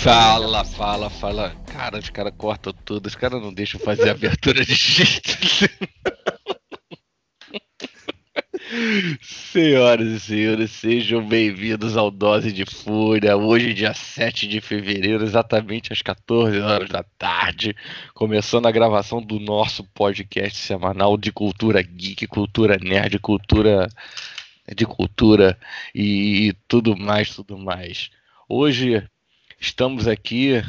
fala, fala, fala. Cara, os caras cortam tudo, os caras não deixam fazer abertura de jeito. Senhoras e senhores, sejam bem-vindos ao Dose de Fúria. Hoje, dia 7 de fevereiro, exatamente às 14 horas da tarde, começando a gravação do nosso podcast semanal de cultura geek, cultura nerd, cultura de cultura e tudo mais, tudo mais. Hoje estamos aqui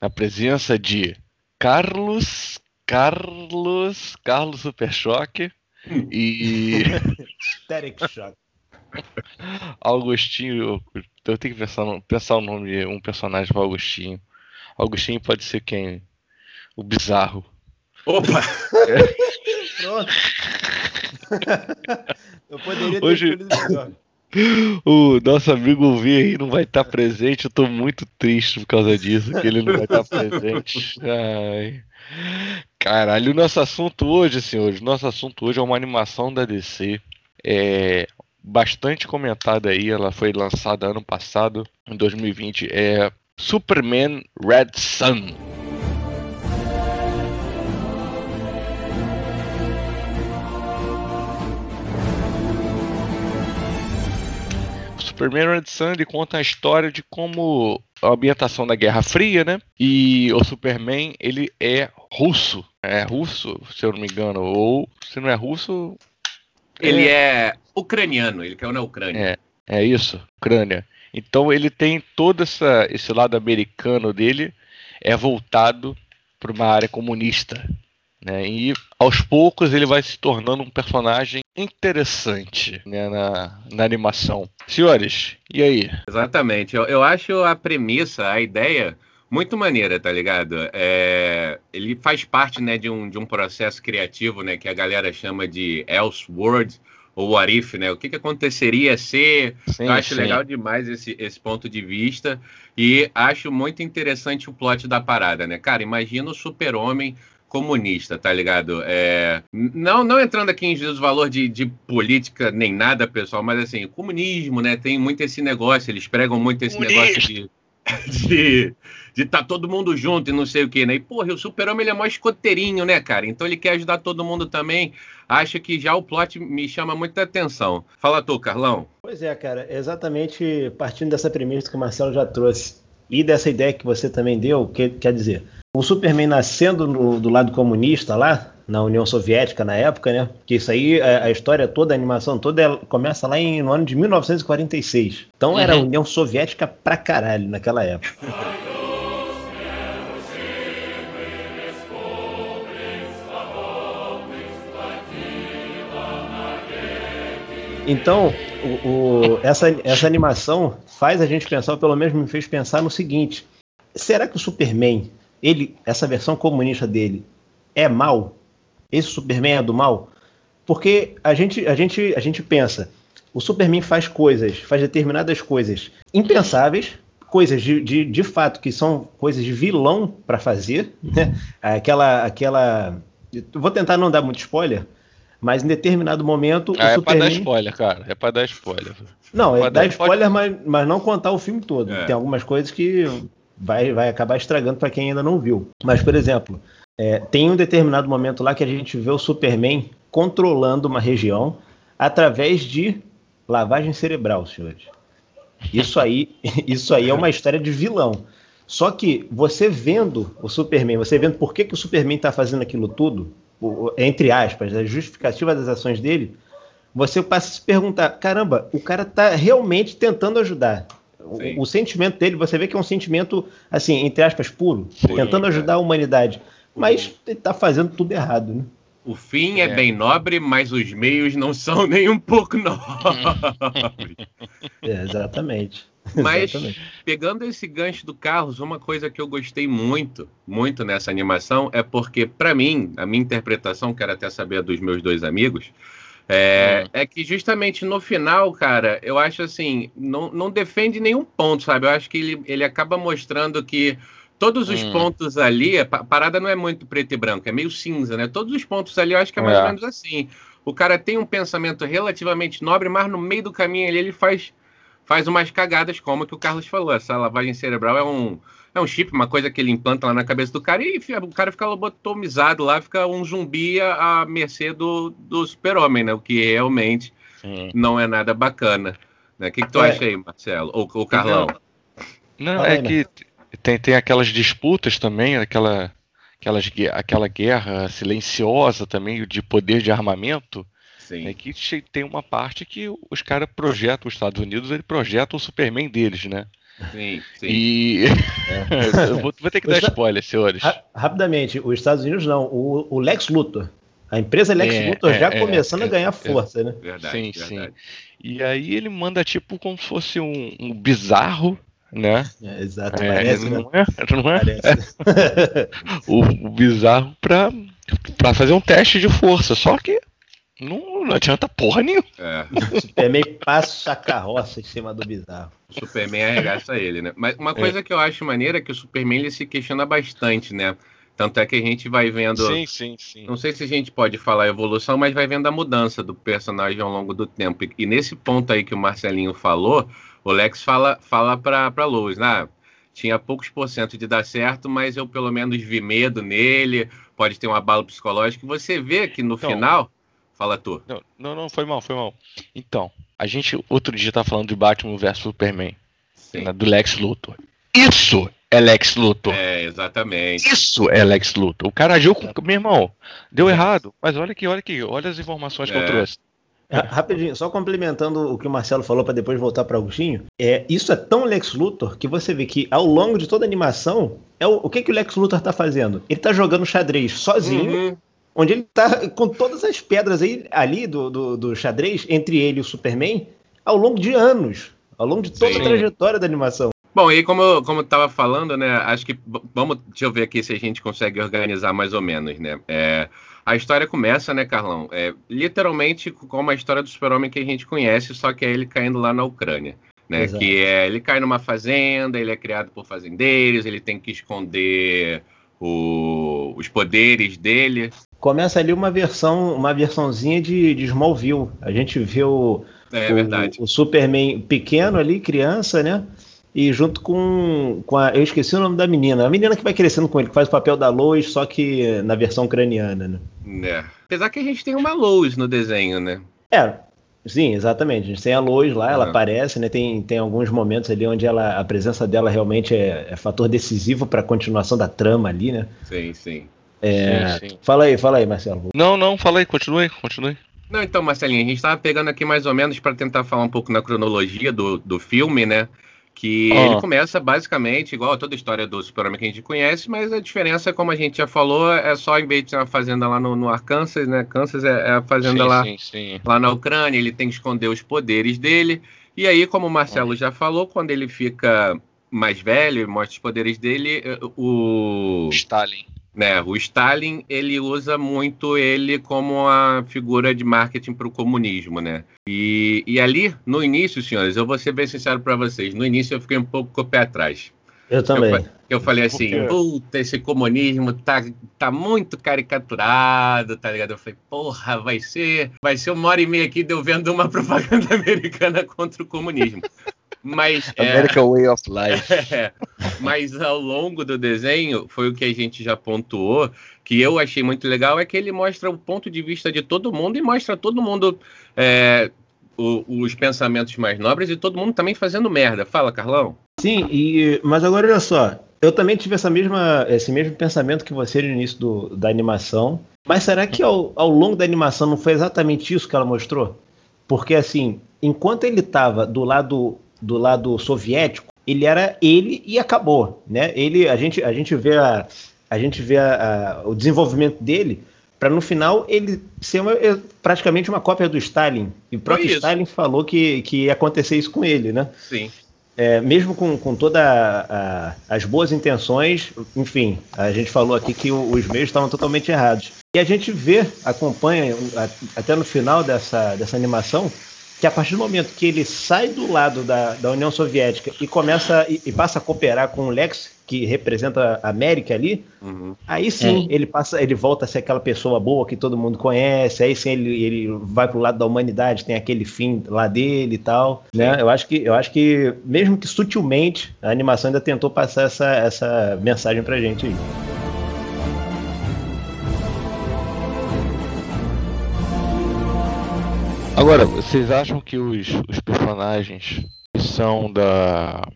na presença de Carlos, Carlos, Carlos Super Choque e Derek Choque. Augustinho, eu tenho que pensar, pensar o nome de um personagem para Augustinho. Augustinho pode ser quem? O bizarro. Opa! É. Pronto. Eu poderia ter Hoje... O nosso amigo V aí não vai estar presente. Eu tô muito triste por causa disso, que ele não vai estar presente. Ai. Caralho, o nosso assunto hoje, senhores, nosso assunto hoje é uma animação da DC. É bastante comentada aí, ela foi lançada ano passado, em 2020. É Superman Red Sun. Superman Red Sun ele conta a história de como a ambientação da Guerra Fria, né? E o Superman ele é russo, é russo, se eu não me engano, ou se não é russo, ele é, é ucraniano, ele caiu na Ucrânia. É, é isso, Ucrânia. Então ele tem todo essa, esse lado americano dele é voltado para uma área comunista. Né? E aos poucos ele vai se tornando um personagem interessante né, na, na animação. Senhores, e aí? Exatamente. Eu, eu acho a premissa, a ideia muito maneira, tá ligado? É, ele faz parte né, de, um, de um processo criativo né, que a galera chama de Elseworld ou What If, né? O que, que aconteceria se. Sim, eu acho sim. legal demais esse, esse ponto de vista e acho muito interessante o plot da parada, né? Cara, imagina o super-homem comunista, tá ligado? É, não, não entrando aqui em valor de, de política nem nada, pessoal, mas assim, o comunismo, né? Tem muito esse negócio, eles pregam muito esse Comunista. negócio de. De, de tá todo mundo junto e não sei o que, né? E, porra, o super-homem ele é mó escoteirinho, né, cara? Então ele quer ajudar todo mundo também. Acho que já o plot me chama muita atenção. Fala tu, Carlão. Pois é, cara. Exatamente partindo dessa premissa que o Marcelo já trouxe e dessa ideia que você também deu, que, quer dizer, o Superman nascendo no, do lado comunista lá, na União Soviética na época, né? Que isso aí, a, a história toda, a animação toda, começa lá em, no ano de 1946. Então uhum. era a União Soviética pra caralho naquela época. Então, o, o, essa, essa animação faz a gente pensar, ou pelo menos me fez pensar no seguinte: será que o Superman ele, essa versão comunista dele é mal? Esse Superman é do mal? Porque a gente, a gente, a gente pensa, o Superman faz coisas, faz determinadas coisas impensáveis, coisas de, de, de fato que são coisas de vilão para fazer, né? Aquela, aquela, vou tentar não dar muito spoiler, mas em determinado momento ah, o é Superman... pra dar spoiler, cara. É pra dar spoiler. Não, é, é dar spoiler, mas, mas não contar o filme todo. É. Tem algumas coisas que vai, vai acabar estragando para quem ainda não viu. Mas, por exemplo, é, tem um determinado momento lá que a gente vê o Superman controlando uma região através de lavagem cerebral, senhores. Isso aí, isso aí é uma história de vilão. Só que você vendo o Superman, você vendo por que, que o Superman está fazendo aquilo tudo, entre aspas, a justificativa das ações dele, você passa a se perguntar: caramba, o cara está realmente tentando ajudar. O, o, sentimento dele, você vê que é um sentimento, assim, entre aspas, puro, Sim, tentando ajudar a humanidade. Mas ele está fazendo tudo errado, né? O fim é. é. bem nobre, mas os meios não são nem um pouco nobres. É, exatamente. Mas, exatamente. pegando esse gancho do Carlos, uma coisa que eu gostei muito, muito nessa animação, é porque, para mim, a minha interpretação, quero até saber dos meus dois amigos, é, hum. é, que justamente no final, cara, eu acho assim, não, não defende nenhum ponto, sabe? Eu acho que ele, ele acaba mostrando que todos os hum. pontos ali, a parada não é muito preto e branco, é meio cinza, né? Todos os pontos ali eu acho que é mais é. ou menos assim. O cara tem um pensamento relativamente nobre, mas no meio do caminho ali ele faz faz umas cagadas como que o Carlos falou. Essa lavagem cerebral é um, é um chip, uma coisa que ele implanta lá na cabeça do cara e o cara fica lobotomizado lá, fica um zumbi à mercê do, do super-homem, né? O que realmente Sim. não é nada bacana. Né? O que, que tu é. acha aí, Marcelo? Ou o Carlão? Não, é que tem, tem aquelas disputas também, aquela, aquelas, aquela guerra silenciosa também de poder de armamento. Sim. É que tem uma parte que os caras projetam, os Estados Unidos, ele projeta o Superman deles, né? Sim, sim. E. É. vou, vou, ter que dar spoiler, senhores. Ra rapidamente, os Estados Unidos não, o, o Lex Luthor. A empresa Lex é, Luthor já é, começando a é, ganhar força, né? Verdade, sim, verdade. sim. E aí ele manda tipo como se fosse um, um bizarro né? É, exato, é, parece, não né? é? Não é? o, o, bizarro pra fazer um teste de força, só que não, não adianta porra nenhuma. É. O Superman passa a carroça em cima do bizarro. O Superman arregaça ele, né? Mas uma coisa é. que eu acho maneira é que o Superman ele se questiona bastante, né? Tanto é que a gente vai vendo. Sim, sim, sim. Não sei se a gente pode falar evolução, mas vai vendo a mudança do personagem ao longo do tempo. E, e nesse ponto aí que o Marcelinho falou, o Lex fala, fala pra, pra Lois, né? Tinha poucos por cento de dar certo, mas eu pelo menos vi medo nele, pode ter um abalo psicológico. Você vê que no então, final Fala tu. Não, não, não, foi mal, foi mal. Então, a gente outro dia tá falando de Batman vs Superman. Né, do Lex Luthor. Isso é Lex Luthor. É, exatamente. Isso é Lex Luthor. O cara agiu com. Meu irmão, deu errado. Mas olha aqui, olha aqui, olha as informações é. que eu é. trouxe. É, rapidinho, só complementando o que o Marcelo falou para depois voltar para Agostinho, é, isso é tão Lex Luthor que você vê que ao longo de toda a animação, é o, o que, que o Lex Luthor tá fazendo? Ele tá jogando xadrez sozinho, uhum onde ele tá com todas as pedras aí, ali do, do, do, xadrez entre ele e o Superman ao longo de anos, ao longo de toda Sim. a trajetória da animação. Bom, e como, como eu estava falando, né, acho que, vamos, deixa eu ver aqui se a gente consegue organizar mais ou menos, né, é, a história começa, né, Carlão, é, literalmente como a história do super-homem que a gente conhece, só que é ele caindo lá na Ucrânia. Né, Exato. que é, ele cai numa fazenda, ele é criado por fazendeiros, ele tem que esconder o, os poderes dele. Começa ali uma versão, uma versãozinha de, de Smallville. A gente vê o, é, o, o, Superman pequeno ali, criança, né? E junto com, com a. Eu esqueci o nome da menina. A menina que vai crescendo com ele, que faz o papel da Lois, só que na versão ucraniana, né? É. Apesar que a gente tem uma Lois no desenho, né? É, Sim, exatamente. A gente tem a Lois lá, ela aparece, né? Tem, tem alguns momentos ali onde ela, a presença dela realmente é, é fator decisivo para a continuação da trama ali, né? Sim, sim. É... Sim, sim. Fala aí, fala aí, Marcelo. Não, não, fala aí, continue, continue. Não, então, Marcelinho, a gente estava pegando aqui mais ou menos para tentar falar um pouco na cronologia do, do filme, né? Que oh. ele começa basicamente igual a toda a história do Super-Homem que a gente conhece, mas a diferença, como a gente já falou, é só em vez de ter uma fazenda lá no, no Arkansas, né? Kansas é, é a fazenda sim, lá, sim, sim. lá na Ucrânia, ele tem que esconder os poderes dele. E aí, como o Marcelo oh. já falou, quando ele fica mais velho, mostra os poderes dele, eh, o. Stalin né, o Stalin ele usa muito ele como a figura de marketing para o comunismo, né? E, e ali no início, senhores, eu vou ser bem sincero para vocês, no início eu fiquei um pouco com o pé atrás. Eu também. Eu, eu falei assim, puta, esse comunismo tá, tá muito caricaturado, tá ligado? Eu falei, porra, vai ser, vai ser uma hora e meia aqui de eu vendo uma propaganda americana contra o comunismo. Mas, American é, Way of Life. É, mas ao longo do desenho, foi o que a gente já pontuou, que eu achei muito legal, é que ele mostra o ponto de vista de todo mundo e mostra todo mundo é, o, os pensamentos mais nobres e todo mundo também fazendo merda. Fala, Carlão. Sim, e, mas agora olha só, eu também tive essa mesma, esse mesmo pensamento que você no início do, da animação. Mas será que ao, ao longo da animação não foi exatamente isso que ela mostrou? Porque assim, enquanto ele estava do lado do lado soviético, ele era ele e acabou, né? Ele, a gente, a gente vê a, a gente vê a, a, o desenvolvimento dele para no final ele ser uma, é, praticamente uma cópia do Stalin. E o próprio Stalin falou que, que ia acontecer isso com ele, né? Sim. É, mesmo com, com todas as boas intenções, enfim, a gente falou aqui que os meios estavam totalmente errados. E a gente vê, acompanha até no final dessa, dessa animação, que a partir do momento que ele sai do lado da, da União Soviética e começa e, e passa a cooperar com o Lex, que representa a América ali, uhum. aí sim é. ele passa, ele volta a ser aquela pessoa boa que todo mundo conhece, aí sim ele, ele vai pro lado da humanidade, tem aquele fim lá dele e tal, né? Eu acho que eu acho que mesmo que sutilmente a animação ainda tentou passar essa, essa mensagem pra gente aí. Agora, vocês acham que os, os personagens que são da.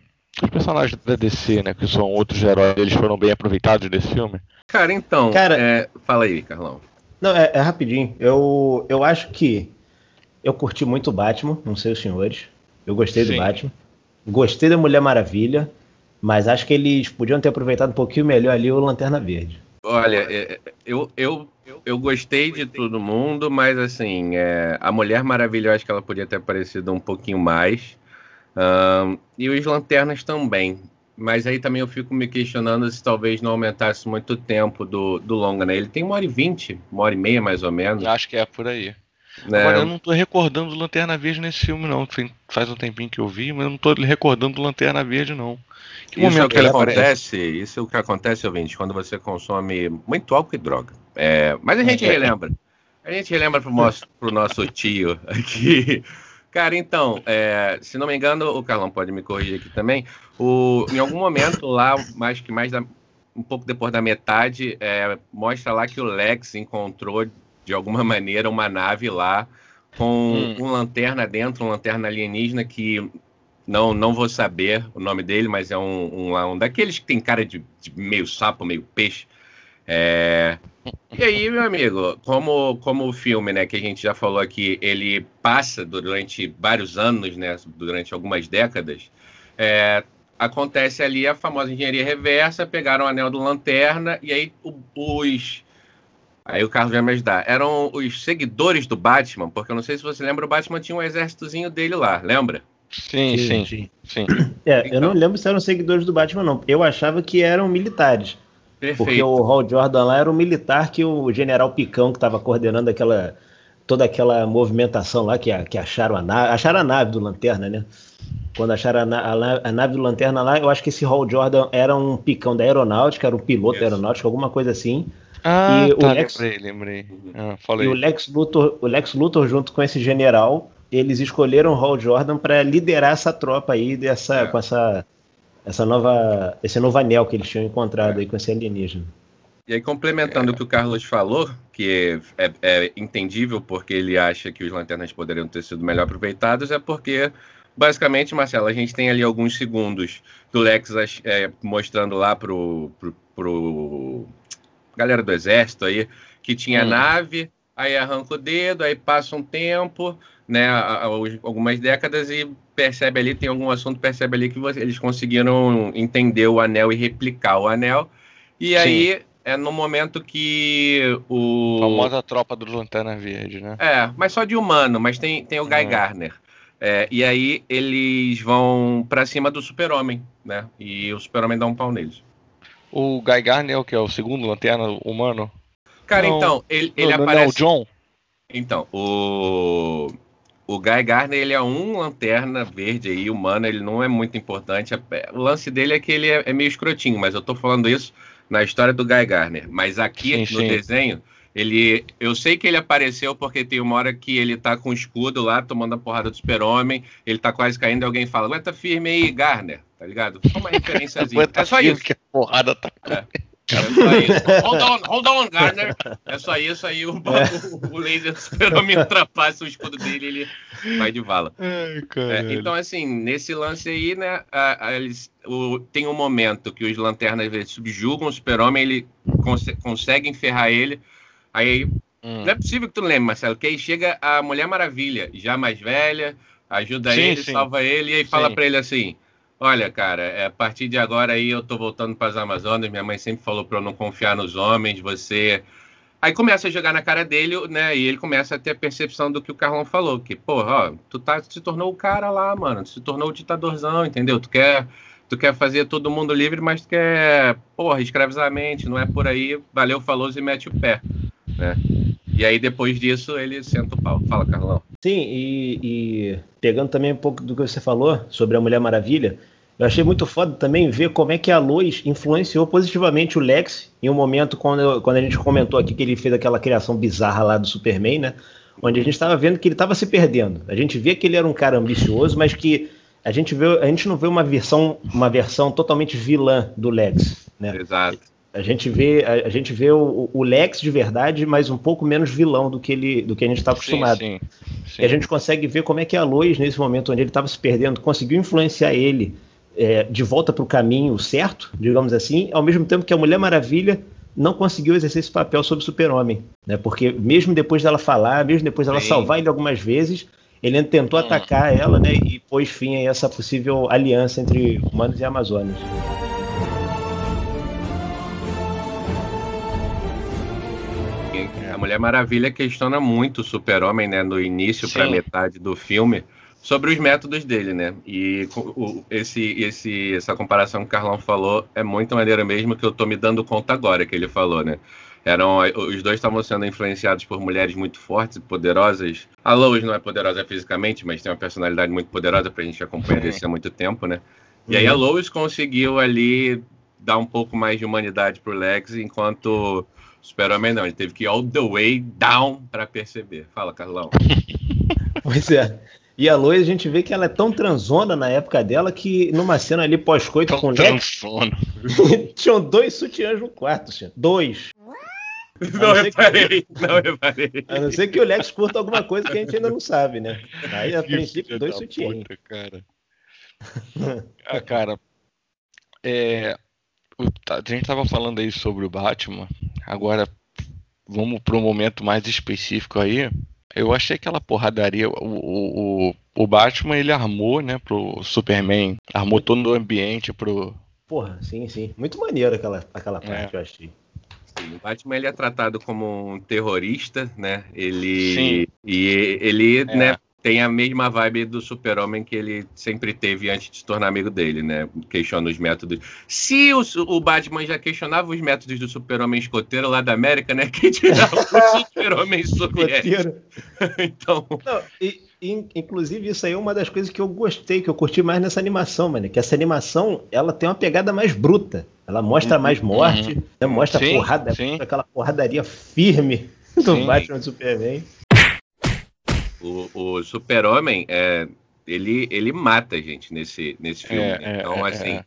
Os personagens da DC, né? Que são outros heróis, eles foram bem aproveitados desse filme? Cara, então. Cara, é... fala aí, Carlão. Não, é, é, rapidinho. Eu, eu acho que eu curti muito o Batman, não sei os senhores. Eu gostei Sim. do Batman. Gostei da Mulher Maravilha, mas acho que eles podiam ter aproveitado um pouquinho melhor ali o Lanterna Verde. Olha, é, eu, eu eu gostei de todo mundo, mas assim, é, a Mulher Maravilha eu acho que ela podia ter aparecido um pouquinho mais. Um, e os Lanternas também. Mas aí também eu fico me questionando se talvez não aumentasse muito o tempo do, do longa, né? Ele tem uma hora e vinte, uma hora e meia mais ou menos. Acho que é por aí. Né? Agora eu não tô recordando Lanterna Verde nesse filme, não. Faz um tempinho que eu vi, mas eu não tô recordando Lanterna Verde, não. Que isso é o que, acontece, isso é o que acontece, ouvinte, quando você consome muito álcool e droga. É, mas a gente relembra. A gente relembra pro nosso, pro nosso tio aqui. Cara, então, é, se não me engano, o Carlão pode me corrigir aqui também. O, em algum momento lá, mais que mais da, um pouco depois da metade, é, mostra lá que o Lex encontrou de alguma maneira uma nave lá com hum. uma lanterna dentro, uma lanterna alienígena que não não vou saber o nome dele, mas é um, um, um daqueles que tem cara de, de meio sapo, meio peixe. É... E aí, meu amigo, como, como o filme, né, que a gente já falou aqui, ele passa durante vários anos, né, durante algumas décadas, é, acontece ali a famosa engenharia reversa, pegaram o anel do Lanterna, e aí os... Aí o Carlos vai me ajudar. Eram os seguidores do Batman, porque eu não sei se você lembra, o Batman tinha um exércitozinho dele lá, lembra? Sim, sim, sim. sim. É, então... eu não lembro se eram seguidores do Batman, não. Eu achava que eram militares. Perfeito. Porque o Hal Jordan lá era um militar que o general Picão, que estava coordenando aquela toda aquela movimentação lá que, que acharam a nave, acharam a nave do Lanterna, né? Quando acharam a, na, a, a, nave do Lanterna lá, eu acho que esse Hal Jordan era um picão da aeronáutica, era um piloto da aeronáutica, alguma coisa assim. Ah, e tá, o Lex, lembrei, lembrei. Ah, falei. E o Lex Luthor, o Lex Luthor junto com esse general, eles escolheram o Hal Jordan para liderar essa tropa aí dessa é. com essa essa nova, esse novo anel que eles tinham encontrado é. aí com esse alienígena. E aí, complementando é. o que o Carlos falou, que é, é, é, entendível porque ele acha que os lanternas poderiam ter sido melhor aproveitados, é porque, basicamente, Marcelo, a gente tem ali alguns segundos do Lex é, mostrando lá pro, pro, pro, galera do exército aí que tinha hum. nave, aí arranca o dedo, aí passa um tempo, né, algumas décadas e percebe ali, tem algum assunto, percebe ali que você, eles conseguiram entender o anel e replicar o anel. E Sim. aí é no momento que o. A famosa tropa do Lanterna Verde, né? É, mas só de humano, mas tem, tem o Guy uhum. Garner. É, e aí eles vão para cima do Super-Homem, né? E o Super-Homem dá um pau neles. O Guy Garner é o que? É o segundo lanterna humano? Cara, não, então, ele, ele não, aparece. Não, o John? Então, o o Guy Garner ele é um lanterna verde aí, humano, ele não é muito importante. O lance dele é que ele é, é meio escrotinho, mas eu tô falando isso na história do Guy Garner. Mas aqui sim, no sim. desenho, ele. Eu sei que ele apareceu porque tem uma hora que ele tá com o escudo lá, tomando a porrada do super-homem, ele tá quase caindo e alguém fala, aguenta firme aí, Garner, tá ligado? Só uma referênciazinha. é só isso. Que a porrada tá é. É só isso. Hold on, hold on, Garner. É só isso aí, o, é. o, o laser super-homem ultrapassa o escudo dele ele vai de vala. Ai, é, então, assim, nesse lance aí, né, a, a, eles, o, tem um momento que os lanternas subjugam o super-homem, ele cons consegue enferrar ele, aí hum. não é possível que tu lembre, Marcelo, que aí chega a Mulher Maravilha, já mais velha, ajuda sim, ele, sim. salva ele, e aí fala para ele assim Olha, cara, é, a partir de agora aí eu tô voltando para as Amazonas. Minha mãe sempre falou para eu não confiar nos homens. Você. Aí começa a jogar na cara dele, né? E ele começa a ter a percepção do que o Carlão falou: que, porra, ó, tu tá, se tornou o cara lá, mano. Tu se tornou o ditadorzão, entendeu? Tu quer, tu quer fazer todo mundo livre, mas tu quer, porra, escravizar a mente. Não é por aí. Valeu, falou e mete o pé, né? E aí depois disso ele senta o pau. Fala, Carlão. Sim, e, e pegando também um pouco do que você falou sobre a Mulher Maravilha, eu achei muito foda também ver como é que a Lois influenciou positivamente o Lex em um momento quando, quando a gente comentou aqui que ele fez aquela criação bizarra lá do Superman, né? Onde a gente estava vendo que ele estava se perdendo. A gente via que ele era um cara ambicioso, mas que a gente vê, a gente não vê uma versão, uma versão totalmente vilã do Lex, né? Exato. A gente vê, a, a gente vê o, o, Lex de verdade, mas um pouco menos vilão do que ele, do que a gente está acostumado. Sim, sim, sim. E a gente consegue ver como é que a Lois nesse momento onde ele estava se perdendo conseguiu influenciar ele é, de volta para o caminho certo, digamos assim, ao mesmo tempo que a Mulher Maravilha não conseguiu exercer esse papel sobre o Super-Homem, né? Porque mesmo depois dela falar, mesmo depois dela salvar ele algumas vezes, ele tentou hum. atacar ela, né? E pôs fim a essa possível aliança entre humanos e Amazonas. Mulher Maravilha questiona muito o Super-Homem, né? No início para metade do filme sobre os métodos dele, né? E o, esse, esse, essa comparação que o Carlão falou é muito maneira mesmo que eu tô me dando conta agora que ele falou, né? Eram, os dois estavam sendo influenciados por mulheres muito fortes e poderosas. A Lois não é poderosa fisicamente, mas tem uma personalidade muito poderosa pra gente acompanhar isso há muito tempo, né? E aí a uhum. Lois conseguiu ali dar um pouco mais de humanidade pro Lex, enquanto Super-Homem não, ele teve que ir all the way down para perceber. Fala, Carlão. pois é. E a Lois, a gente vê que ela é tão transona na época dela que numa cena ali pós-coito com o transona. tinham dois sutiãs no quarto, senhor. Dois. Não reparei, que... não reparei. A não ser que o Lex curta alguma coisa que a gente ainda não sabe, né? Aí, a princípio, dois sutiãs. cara. ah, cara, é, a gente tava falando aí sobre o Batman, agora vamos para um momento mais específico aí. Eu achei aquela porradaria. O, o, o Batman ele armou, né, pro Superman. Armou todo o ambiente pro. Porra, sim, sim. Muito maneiro aquela, aquela é. parte, é. eu achei. Sim, o Batman ele é tratado como um terrorista, né? Ele Sim. e ele, é. né, tem a mesma vibe do super-homem que ele sempre teve antes de se tornar amigo dele, né? Questiona os métodos. Se o, o Batman já questionava os métodos do super-homem escoteiro lá da América, né? Que tirava o super-homem soviético. então... Não, e, e, inclusive, isso aí é uma das coisas que eu gostei, que eu curti mais nessa animação, mano. Que essa animação, ela tem uma pegada mais bruta. Ela mostra uhum, mais morte, uhum. né? mostra sim, porrada, sim. aquela porradaria firme do sim. Batman e Superman. O, o Super-Homem, é, ele, ele mata a gente nesse, nesse filme. É, é então, é, assim,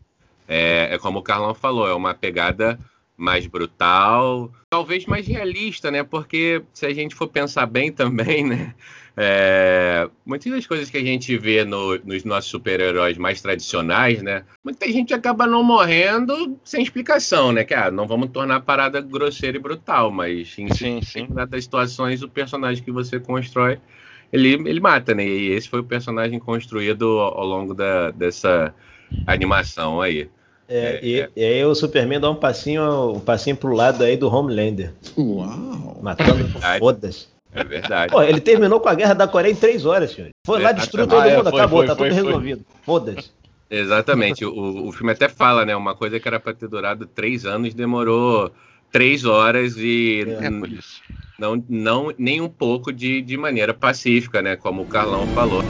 é. é, como o Carlão falou, é uma pegada mais brutal, talvez mais realista, né? Porque se a gente for pensar bem também, né? É, muitas das coisas que a gente vê no, nos nossos super-heróis mais tradicionais, né? Muita gente acaba não morrendo sem explicação, né? Que ah, não vamos tornar a parada grosseira e brutal, mas em sim, sim. das situações o personagem que você constrói ele, ele mata, né? E esse foi o personagem construído ao, ao longo da, dessa animação aí. É, é, e, é. e, aí o Superman dá um passinho, um passinho pro lado aí do Homelander. Uau! Matando foda-se. É verdade. Pô, ele terminou com a guerra da Coreia em três horas, senhor. Foi lá, destruiu todo mundo, foi, acabou, foi, tá foi, tudo resolvido. Foda-se. Exatamente. O, o filme até fala, né? Uma coisa que era para ter durado três anos demorou três horas e é, não, não nem um pouco de, de maneira pacífica, né? Como o Carlão falou.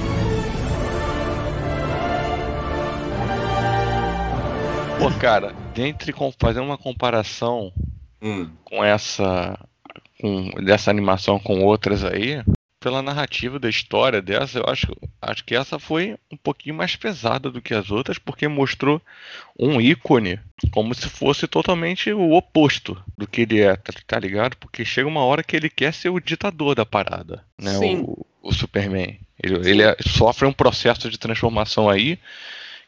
Pô, cara, dentre fazer uma comparação hum. com essa com dessa animação com outras aí, pela narrativa da história dessa, eu acho, acho que essa foi um pouquinho mais pesada do que as outras, porque mostrou um ícone como se fosse totalmente o oposto do que ele é, tá, tá ligado? Porque chega uma hora que ele quer ser o ditador da parada, né? O, o, Superman. Ele, ele é, sofre um processo de transformação aí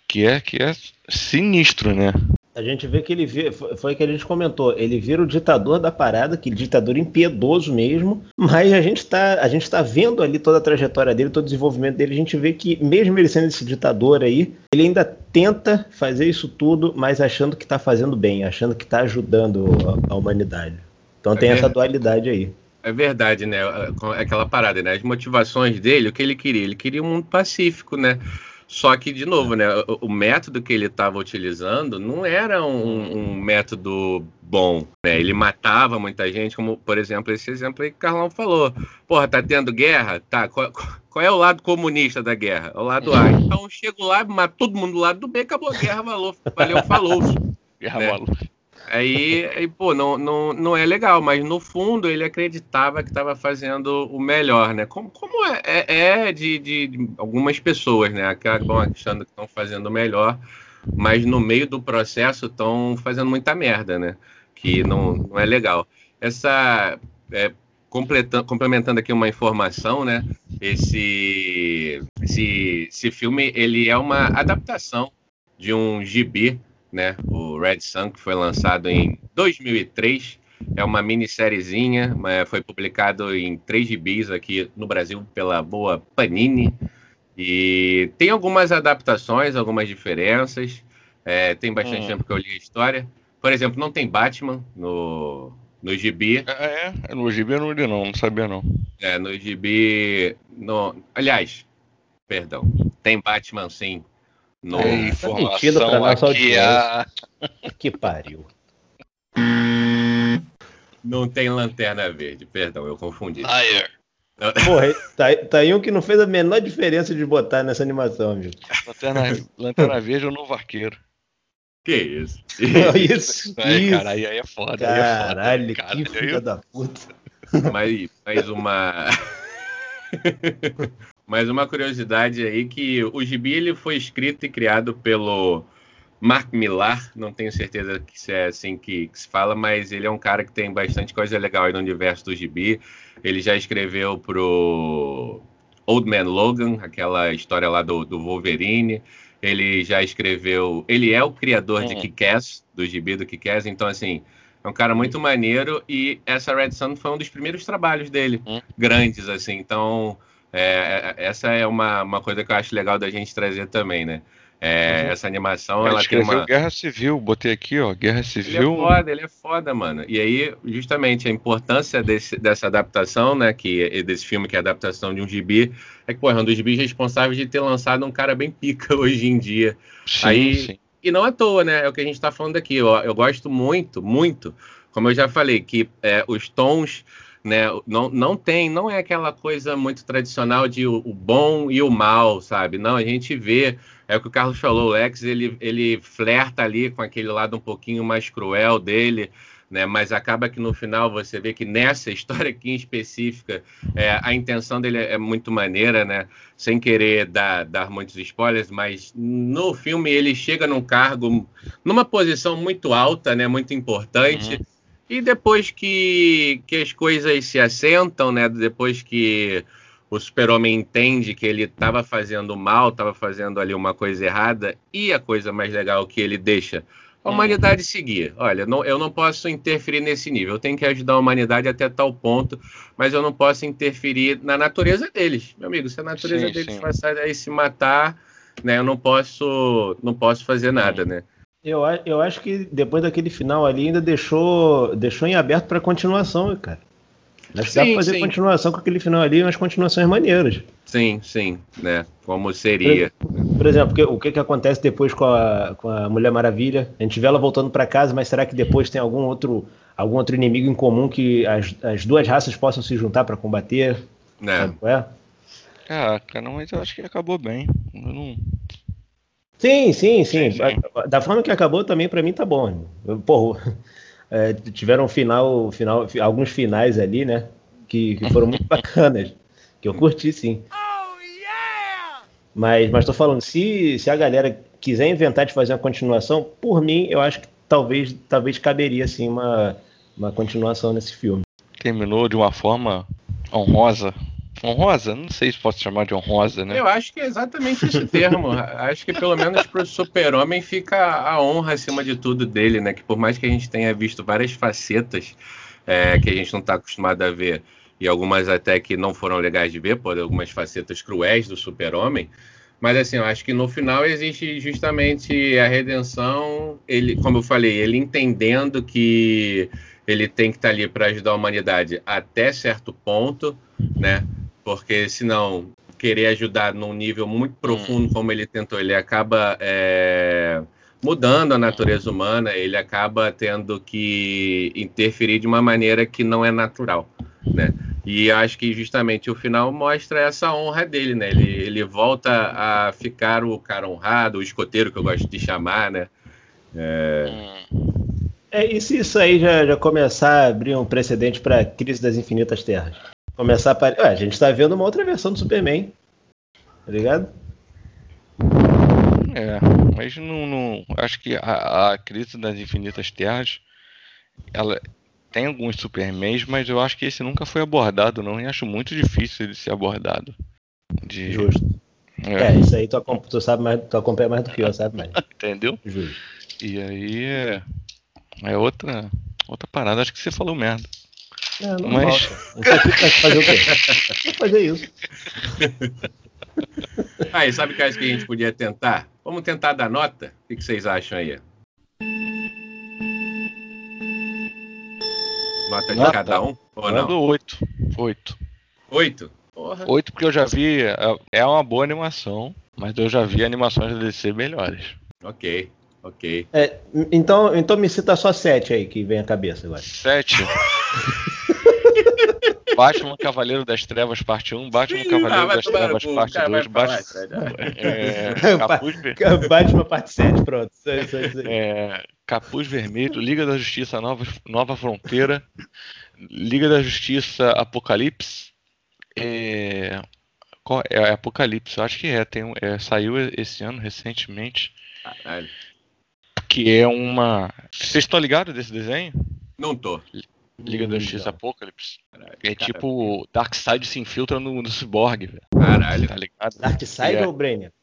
que é que é sinistro, né? A gente vê que ele vê, foi o que a gente comentou, ele vira o ditador da parada, que ditador impiedoso mesmo, mas a gente está a gente tá vendo ali toda a trajetória dele, todo o desenvolvimento dele, a gente vê que mesmo ele sendo esse ditador aí, ele ainda tenta fazer isso tudo, mas achando que está fazendo bem, achando que está ajudando a, a, humanidade. Então é tem essa dualidade aí. É verdade, né? Aquela parada, né? As motivações dele, o que ele queria? Ele queria um mundo pacífico, né? Só que, de novo, né, o, o método que ele estava utilizando não era um, um método bom. Né? Ele matava muita gente, como, por exemplo, esse exemplo aí que o Carlão falou. Porra, tá tendo guerra? Tá. Qual, qual é o lado comunista da guerra? É o lado A. Então, chego lá, mato todo mundo do lado do B, acabou a guerra, valeu, valeu falou. Guerra né? Aí, aí, pô, não, não, não é legal, mas no fundo ele acreditava que estava fazendo o melhor, né? Como, como é, é, é de, de, algumas pessoas, né? Acabam achando que estão fazendo o melhor, mas no meio do processo estão fazendo muita merda, né? Que não, não é legal. Essa. É, complementando aqui uma informação, né? Esse, esse, esse filme ele é uma adaptação de um gibi né? O Red Sun, que foi lançado em 2003. É uma minissériezinha, foi publicado em três gibis aqui no Brasil pela boa Panini. E tem algumas adaptações, algumas diferenças. É, tem bastante hum. tempo que eu li a história. Por exemplo, não tem Batman no, no gibi. É, é, no gibi eu não li não, não sabia não. É, no gibi... No, aliás, perdão, tem Batman sim, no, é, informação pra nossa aqui a... Que pariu. Não tem lanterna verde, perdão, eu confundi. Fire. Porra, tá, tá aí um que não fez a menor diferença de botar nessa animação, amigo. Lanterna, lanterna verde é o novo arqueiro. Que isso? isso, é, isso. Cara, aí, aí é foda. Caralho, aí é foda, que filha da puta. Mais, mais uma. Mas uma curiosidade aí que o gibi ele foi escrito e criado pelo Mark Millar, não tenho certeza que se é assim que, que, se fala, mas ele é um cara que tem bastante coisa legal aí no universo do gibi. Ele já escreveu pro Old Man Logan, aquela história lá do, do Wolverine. Ele já escreveu. Ele é o criador de Kick-Ass, do gibi do Kick-Ass, então assim. É um cara muito maneiro e essa Red Sun foi um dos primeiros trabalhos dele, hum. grandes, assim. Então, é, é, essa é uma, uma coisa que eu acho legal da gente trazer também, né? É, uhum. Essa animação, ela tem uma... Guerra Civil, botei aqui, ó, Guerra Civil. Ele é foda, ele é foda, mano. E aí, justamente, a importância desse, dessa adaptação, né, que, desse filme que é a adaptação de um gibi, é que, pô, é um dos gibis responsáveis de ter lançado um cara bem pica hoje em dia. Sim, aí, sim. E não à toa, né, é o que a gente tá falando aqui, ó, eu gosto muito, muito, como eu já falei, que é, os tons né? Não, não tem, não é aquela coisa muito tradicional de o, o, bom e o mal, sabe? Não, a gente vê, é o que o Carlos falou, o Lex, ele, ele flerta ali com aquele lado um pouquinho mais cruel dele, né? Mas acaba que no final você vê que nessa história aqui em específica, é, a intenção dele é, muito maneira, né? Sem querer dar, dar muitos spoilers, mas no filme ele chega num cargo, numa posição muito alta, né? Muito importante. Uhum e depois que, que as coisas se assentam, né? Depois que o super-homem entende que ele estava fazendo mal, estava fazendo ali uma coisa errada, e a coisa mais legal que ele deixa a humanidade seguir. Olha, não, eu não posso interferir nesse nível, eu tenho que ajudar a humanidade até tal ponto, mas eu não posso interferir na natureza deles. Meu amigo, se a natureza sim, deles sim. passar aí se matar, né, eu não posso, não posso fazer nada, né? Eu, eu acho que depois daquele final ali ainda deixou, deixou em aberto para continuação, cara. Acho que sim, dá pra fazer sim. continuação com aquele final ali, umas continuações maneiras. Sim, sim, né? Como seria. Por, por exemplo, o que, que acontece depois com a, com a Mulher Maravilha? A gente vê ela voltando para casa, mas será que depois tem algum outro, algum outro inimigo em comum que as, as duas raças possam se juntar para combater? Né? É. Ah, cara, mas eu acho que acabou bem. Eu não. Sim, sim, sim. sim, sim. Da forma que acabou, também para mim tá bom. Porra, é, tiveram final, final, alguns finais ali, né? Que, que foram muito bacanas. Que eu curti, sim. Oh, yeah! Mas, mas tô falando, se, se a galera quiser inventar de fazer uma continuação, por mim, eu acho que talvez, talvez caberia, assim, uma, uma continuação nesse filme. Terminou de uma forma honrosa Honrosa? Não sei se posso chamar de honrosa, né? Eu acho que é exatamente esse termo. acho que pelo menos para o super-homem fica a honra acima de tudo dele, né? Que por mais que a gente tenha visto várias facetas é, que a gente não está acostumado a ver, e algumas até que não foram legais de ver, por algumas facetas cruéis do super-homem, mas assim, eu acho que no final existe justamente a redenção, ele, como eu falei, ele entendendo que ele tem que estar tá ali para ajudar a humanidade até certo ponto, né? Porque senão querer ajudar num nível muito profundo, hum. como ele tentou, ele acaba é, mudando a natureza humana, ele acaba tendo que interferir de uma maneira que não é natural, né? E acho que justamente o final mostra essa honra dele, né? Ele, ele volta a ficar o cara honrado, o escoteiro que eu gosto de chamar, né? É, é e se isso aí já, já começar a abrir um precedente para a crise das infinitas terras? Começar a. Ué, a gente está vendo uma outra versão do Superman. Tá ligado? É, mas não, não acho que a, a, crise das infinitas terras ela tem alguns Supermans, mas eu acho que esse nunca foi abordado, não, e acho muito difícil de ser abordado. De... Justo. É. é, isso aí tu, tu sabe mais, tu acompanha mais do que eu, sabe mais. Entendeu? Justo. E aí é, é outra, outra parada, acho que você falou merda. É, não mas... fazer o quê? fazer isso. Aí, sabe o que acho que a gente podia tentar? Vamos tentar dar nota? O que vocês acham aí? Nota de cada um? Ou não? Oito. Oito. Oito? Oito porque eu já vi. É, é uma boa animação, mas eu já vi animações da DC melhores. Ok, ok. É, então, então me cita só sete aí que vem à cabeça agora. Sete? Batman Cavaleiro das Trevas, parte 1, Batman Cavaleiro das Trevas, parte 2, Batman, é, Capuz, Batman, parte 7, pronto. É, Capuz Vermelho, Liga da Justiça Nova, Nova Fronteira, Liga da Justiça Apocalipse, é, é Apocalipse, eu acho que é, tem, é, saiu esse ano recentemente. Caralho. Que é uma. Vocês estão ligados desse desenho? Não tô. Liga da Justiça Apocalipse. É tipo, Darkseid se infiltra no, no Cyborg, velho. Caralho. Tá ligado? Darkseid é... ou Brainiac?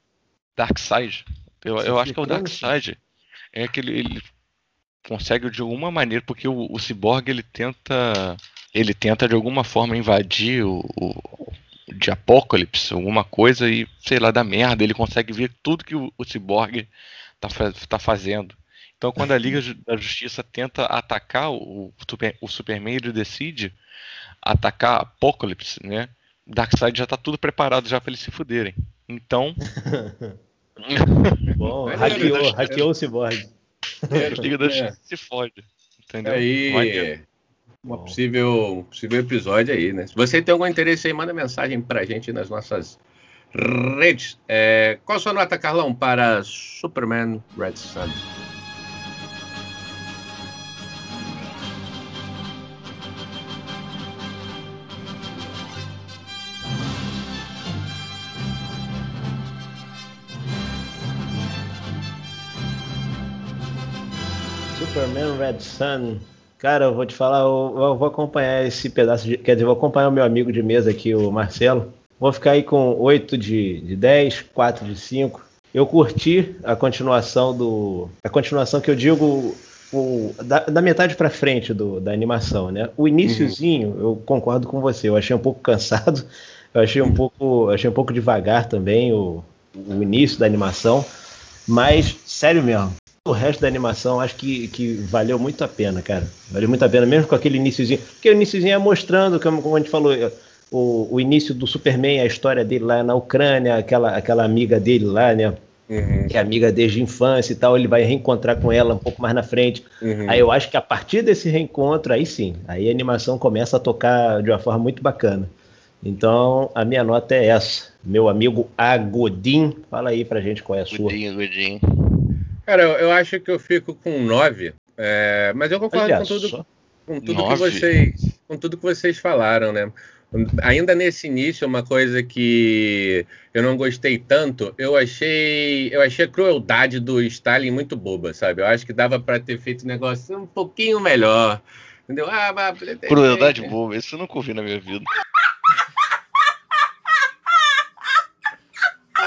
Darkseid. Eu, eu acho que é o Darkseid. É que ele, ele, consegue de alguma maneira, porque o, o Cyborg ele tenta. Ele tenta de alguma forma invadir o, o de Apocalipse, alguma coisa, e sei lá, da merda. Ele consegue ver tudo que o, o Cyborg tá, tá fazendo. Então, quando a Liga da Justiça tenta atacar o, o Superman, ele decide atacar Apocalipse, né? Darkseid já tá tudo preparado já para eles se fuderem. Então. Bom, hackeou, hackeou o Cyborg. É, Liga da Justiça se fode. Entendeu? Aí, uma possível, um possível episódio aí, né? Se você tem algum interesse aí, manda mensagem pra gente nas nossas redes. É, qual a sua nota, Carlão, para Superman Red Sun? Superman Red Sun. Cara, eu vou te falar, eu, eu, vou acompanhar esse pedaço de. Quer dizer, vou acompanhar o meu amigo de mesa aqui, o Marcelo. Vou ficar aí com 8 de, de 10, 4 de 5. Eu curti a continuação do. A continuação que eu digo. O, da, da, metade para frente do, da animação, né? O iníciozinho, uhum. eu concordo com você, eu achei um pouco cansado, eu achei um pouco, achei um pouco devagar também o, o início da animação, mas sério mesmo, o resto da animação acho que, que valeu muito a pena, cara. Valeu muito a pena, mesmo com aquele iníciozinho. Porque o iníciozinho é mostrando, como, como a gente falou, o, o início do Superman, a história dele lá na Ucrânia, aquela, aquela amiga dele lá, né? Uhum. Que é amiga desde a infância e tal, ele vai reencontrar com ela um pouco mais na frente. Uhum. Aí eu acho que a partir desse reencontro, aí sim, aí a animação começa a tocar de uma forma muito bacana. Então, a minha nota é essa. Meu amigo Agodin, fala aí pra gente qual é a sua. Agodin, Agodin. Cara, eu, eu acho que eu fico com 9, é, mas eu concordo Aliás, com tudo, com tudo que vocês, com tudo que vocês falaram, né? Ainda nesse início, uma coisa que eu não gostei tanto, eu achei, eu achei a crueldade do Stalin muito boba, sabe? Eu acho que dava para ter feito um negócio um pouquinho melhor. Entendeu? Ah, mas... Crueldade boba, isso eu nunca ouvi na minha vida.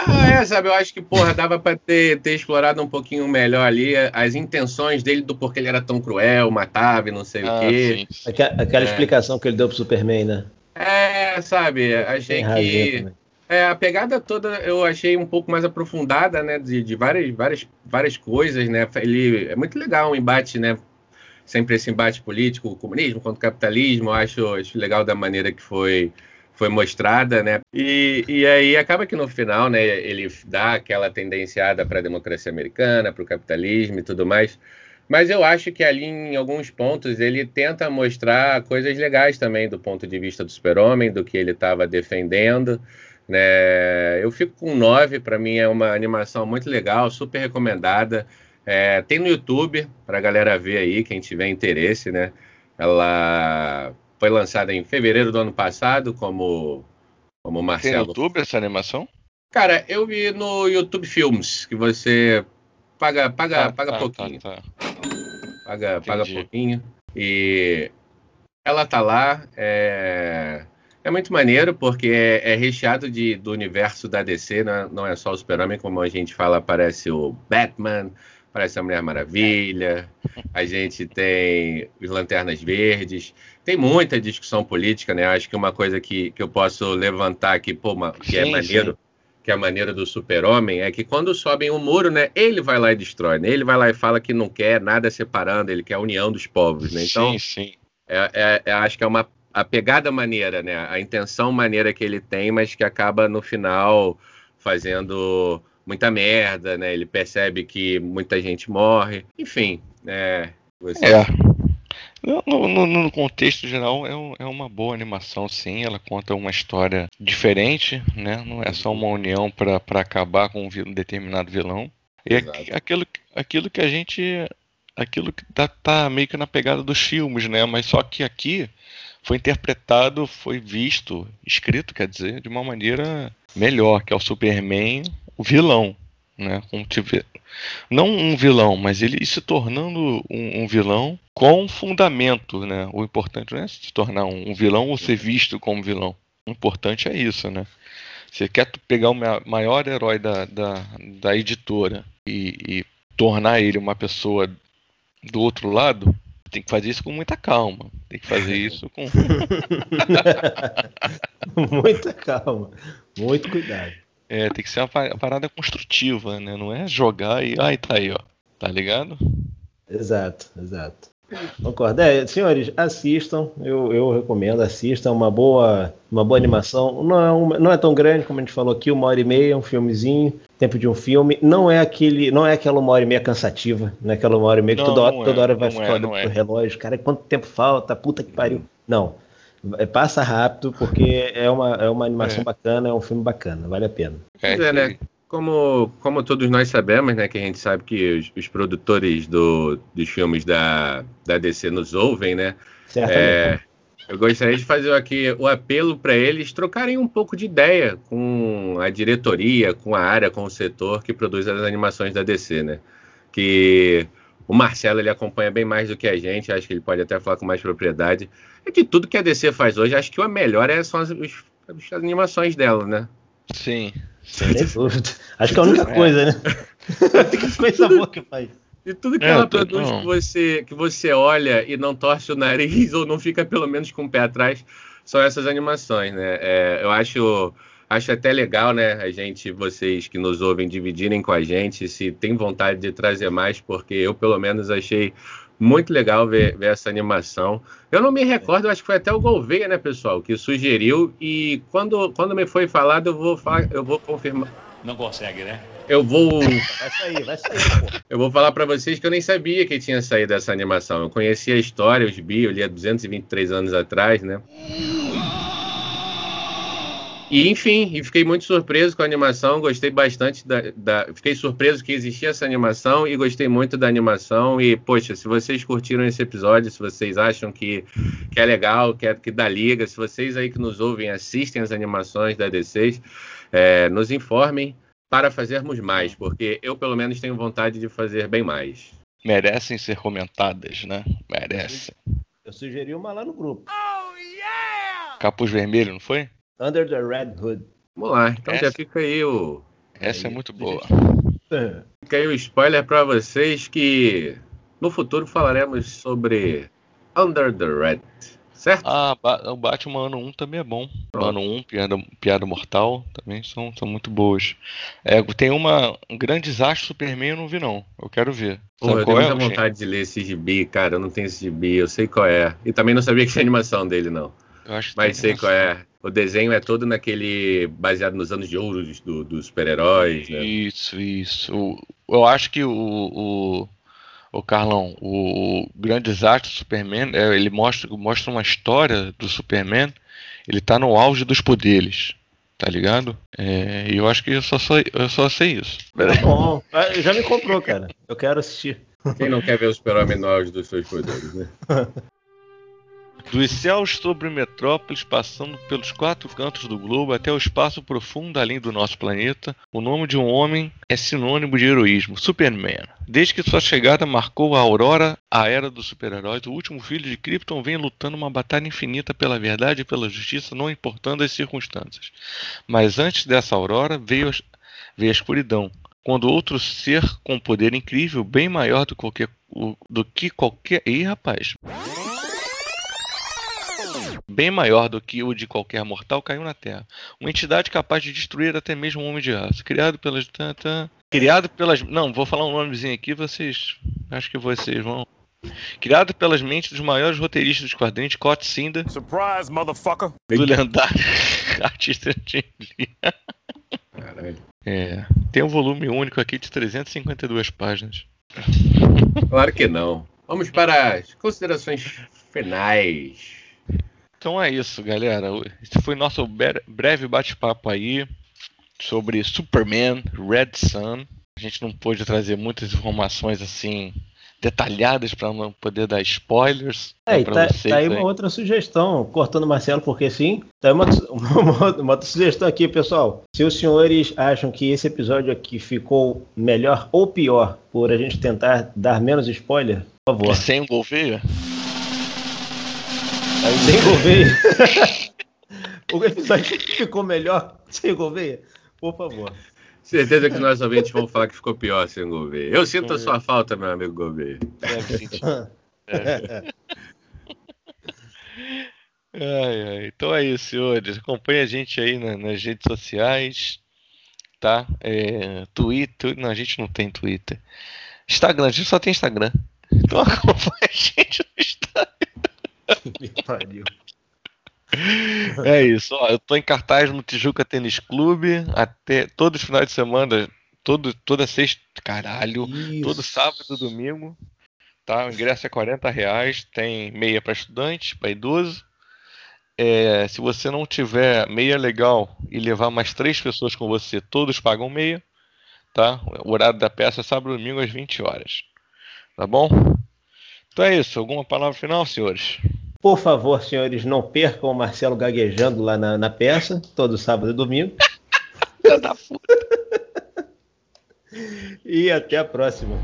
É, sabe? Eu acho que, porra, dava pra ter, ter explorado um pouquinho melhor ali as intenções dele do porquê ele era tão cruel, matava e não sei ah, o quê. Aquela, aquela é. explicação que ele deu pro Superman, né? É, sabe? Achei que. É, a pegada toda eu achei um pouco mais aprofundada, né? De, de várias, várias, várias coisas, né? Ele é muito legal o embate, né? Sempre esse embate político, o comunismo contra o capitalismo. Eu acho, acho legal da maneira que foi foi mostrada, né? E, e aí acaba que no final, né, ele dá aquela tendenciada para a democracia americana, para o capitalismo e tudo mais. Mas eu acho que ali, em alguns pontos, ele tenta mostrar coisas legais também do ponto de vista do super-homem, do que ele estava defendendo. Né? Eu fico com 9, para mim é uma animação muito legal, super recomendada. É, tem no YouTube, para a galera ver aí, quem tiver interesse, né? Ela foi lançada em fevereiro do ano passado, como, como Marcelo. Tem no YouTube essa animação? Cara, eu vi no YouTube Films, que você paga, paga, ah, paga tá, pouquinho. Tá, tá. Paga, paga pouquinho. E ela tá lá. É, é muito maneiro, porque é, é recheado de, do universo da DC, né? não é só o Super-Homem, como a gente fala, aparece o Batman, aparece a Mulher Maravilha, a gente tem os Lanternas Verdes, tem muita discussão política, né? Acho que uma coisa que, que eu posso levantar aqui, pô, uma, que é sim, é maneiro, sim. que é a maneira do super-homem, é que quando sobem um muro, né? Ele vai lá e destrói, né? Ele vai lá e fala que não quer nada separando, ele quer a união dos povos, né? Então, sim, sim. É, é, é, acho que é uma a pegada maneira, né? A intenção maneira que ele tem, mas que acaba no final fazendo muita merda, né? Ele percebe que muita gente morre. Enfim, é. Você... É. No, no, no, contexto geral, é, um, é, uma boa animação, sim. Ela conta uma história diferente, né? Não é só uma união para acabar com um determinado vilão. E aquilo, aquilo que a gente. Aquilo que tá, tá, meio que na pegada dos filmes, né? Mas só que aqui foi interpretado, foi visto, escrito, quer dizer, de uma maneira melhor, que é o Superman, o vilão né? Como tiver, não um vilão, mas ele se tornando um, um, vilão com fundamento, né? O importante não é se tornar um, um, vilão ou ser visto como vilão. O importante é isso, né? Você quer pegar o maior herói da, da, da editora e, e tornar ele uma pessoa do outro lado, tem que fazer isso com muita calma. Tem que fazer isso com. muita calma. Muito cuidado. É, tem que ser uma parada construtiva, né? Não é jogar e. Ai, tá aí, ó. Tá ligado? Exato, exato. Concordo. É, senhores, assistam. Eu, eu recomendo, assistam. Uma boa, uma boa animação. Não é, uma, não é tão grande, como a gente falou aqui, uma hora e meia, um filmezinho, tempo de um filme. Não é aquele, não é aquela uma hora e meia cansativa, não é aquela uma hora e meia que não, toda hora, toda hora vai ficar é, olhando pro é. relógio. Cara, quanto tempo falta? Puta que pariu. Não. É, passa rápido, porque é uma, é uma animação é. bacana, é um filme bacana, vale a pena. É, é né? Como, como todos nós sabemos, né, que a gente sabe que os, os produtores do, dos filmes da, da DC nos ouvem, né? É, eu gostaria de fazer aqui o apelo para eles trocarem um pouco de ideia com a diretoria, com a área, com o setor que produz as animações da DC, né? Que o Marcelo ele acompanha bem mais do que a gente, acho que ele pode até falar com mais propriedade. É de tudo que a DC faz hoje, acho que o melhor é, são as, as animações dela, né? Sim. Acho que é a única é. coisa, né? Tem coisa boa que faz. De tudo que é, ela produz que você, que você olha e não torce o nariz ou não fica pelo menos com o pé atrás, são essas animações, né? É, eu acho Acho até legal, né, a gente, vocês que nos ouvem, dividirem com a gente, se tem vontade de trazer mais, porque eu, pelo menos, achei muito legal ver, ver essa animação. Eu não me recordo, acho que foi até o Gouveia, né, pessoal, que sugeriu, e quando, quando me foi falado, eu vou, eu vou confirmar. Não consegue, né? Eu vou. Vai sair, vai sair, pô. Eu vou falar para vocês que eu nem sabia que tinha saído essa animação. Eu conhecia a história, os bi, eu li há 223 anos atrás, né? E enfim, e fiquei muito surpreso com a animação, gostei bastante da, da, Fiquei surpreso que existia essa animação e gostei muito da animação. E, poxa, se vocês curtiram esse episódio, se vocês acham que, que é legal, que, é, que dá liga, se vocês aí que nos ouvem assistem as animações da D6, é, nos informem para fazermos mais, porque eu pelo menos tenho vontade de fazer bem mais. Merecem ser comentadas, né? Merecem. Eu sugeri uma lá no grupo. Oh, yeah! Capuz vermelho, não foi? Under the Red Hood. Vamos lá, então essa, já fica aí o. Essa é aí, é muito boa. Fica aí o spoiler para vocês que no futuro falaremos sobre Under the Red. Certo? Ah, o Batman ano 1 também é bom. Pronto. Ano 1, Piada, Piada Mortal, também são, são muito boas. É, tem uma um grande desastre Superman, eu não vi não. Eu quero ver. Pô, eu tenho é, muita vontade de ler esse gibi, cara. Eu não tenho esse gibi, eu sei qual é. E também não sabia que tinha animação dele, não. Mas sei qual é. O desenho é todo naquele. baseado nos anos de ouro dos do, super-heróis. Né? Isso, isso. eu acho que o, o, o Carlão, o, o grande desastre do Superman, é, ele mostra, mostra uma história do Superman. Ele tá no auge dos poderes tá ligado? É, e eu acho que eu só, só, eu só sei isso. Tá bom, ah, já me comprou, cara. Eu quero assistir. Quem não quer ver o super-homem no auge dos seus poderes, né? Dos céus sobre Metrópolis, passando pelos quatro cantos do globo até o espaço profundo além do nosso planeta, o nome de um homem é sinônimo de heroísmo, Superman. Desde que sua chegada marcou a aurora, a era dos super-heróis, o último filho de Krypton vem lutando uma batalha infinita pela verdade e pela justiça, não importando as circunstâncias. Mas antes dessa aurora veio, veio a escuridão, quando outro ser com poder incrível, bem maior do, qualquer, do que qualquer. Ih, rapaz! Bem maior do que o de qualquer mortal caiu na Terra. Uma entidade capaz de destruir até mesmo um homem de aço. Criado pelas. Criado pelas. Não, vou falar um nomezinho aqui, vocês. Acho que vocês vão. Criado pelas mentes dos maiores roteiristas dos quadrinhos, Scott Cinder. Surprise, motherfucker! Do lendário artista de Caralho. É. Tem um volume único aqui de 352 páginas. Claro que não. Vamos para as considerações finais. Então é isso, galera. Esse foi nosso breve bate-papo aí sobre Superman, Red Sun. A gente não pôde trazer muitas informações assim detalhadas para não poder dar spoilers. É, tá, vocês, tá aí uma outra sugestão, cortando o Marcelo, porque sim. Tá aí uma, uma, uma, outra sugestão aqui, pessoal. Se os senhores acham que esse episódio aqui ficou melhor ou pior por a gente tentar dar menos spoiler, por favor. Sem o Gouveia? Aí sem Gouveia. o episódio ficou melhor sem Gouveia? Por favor. Certeza que nós ouvintes vão falar que ficou pior sem Gouveia. Eu sinto a sua falta, meu amigo Gouveia. Deve sentir. Ai, ai. Então é isso, senhores. Acompanhe a gente aí na, nas redes sociais, tá? É, Twitter. Não, a gente não tem Twitter. Instagram, a gente só tem Instagram. Então acompanhe a gente no Instagram. Pariu. É isso, ó, eu tô em cartaz no Tijuca Tênis Clube até todos os finais de semana, todo, toda sexta, caralho, isso. todo sábado e domingo, tá? O ingresso é 40 reais, tem meia para estudante, para idoso. É, se você não tiver meia legal e levar mais três pessoas com você, todos pagam meia, tá? O horário da peça é sábado e domingo às 20 horas, tá bom? Então é isso, alguma palavra final, senhores? Por favor, senhores, não percam o Marcelo gaguejando lá na, na peça, todo sábado e domingo. e até a próxima.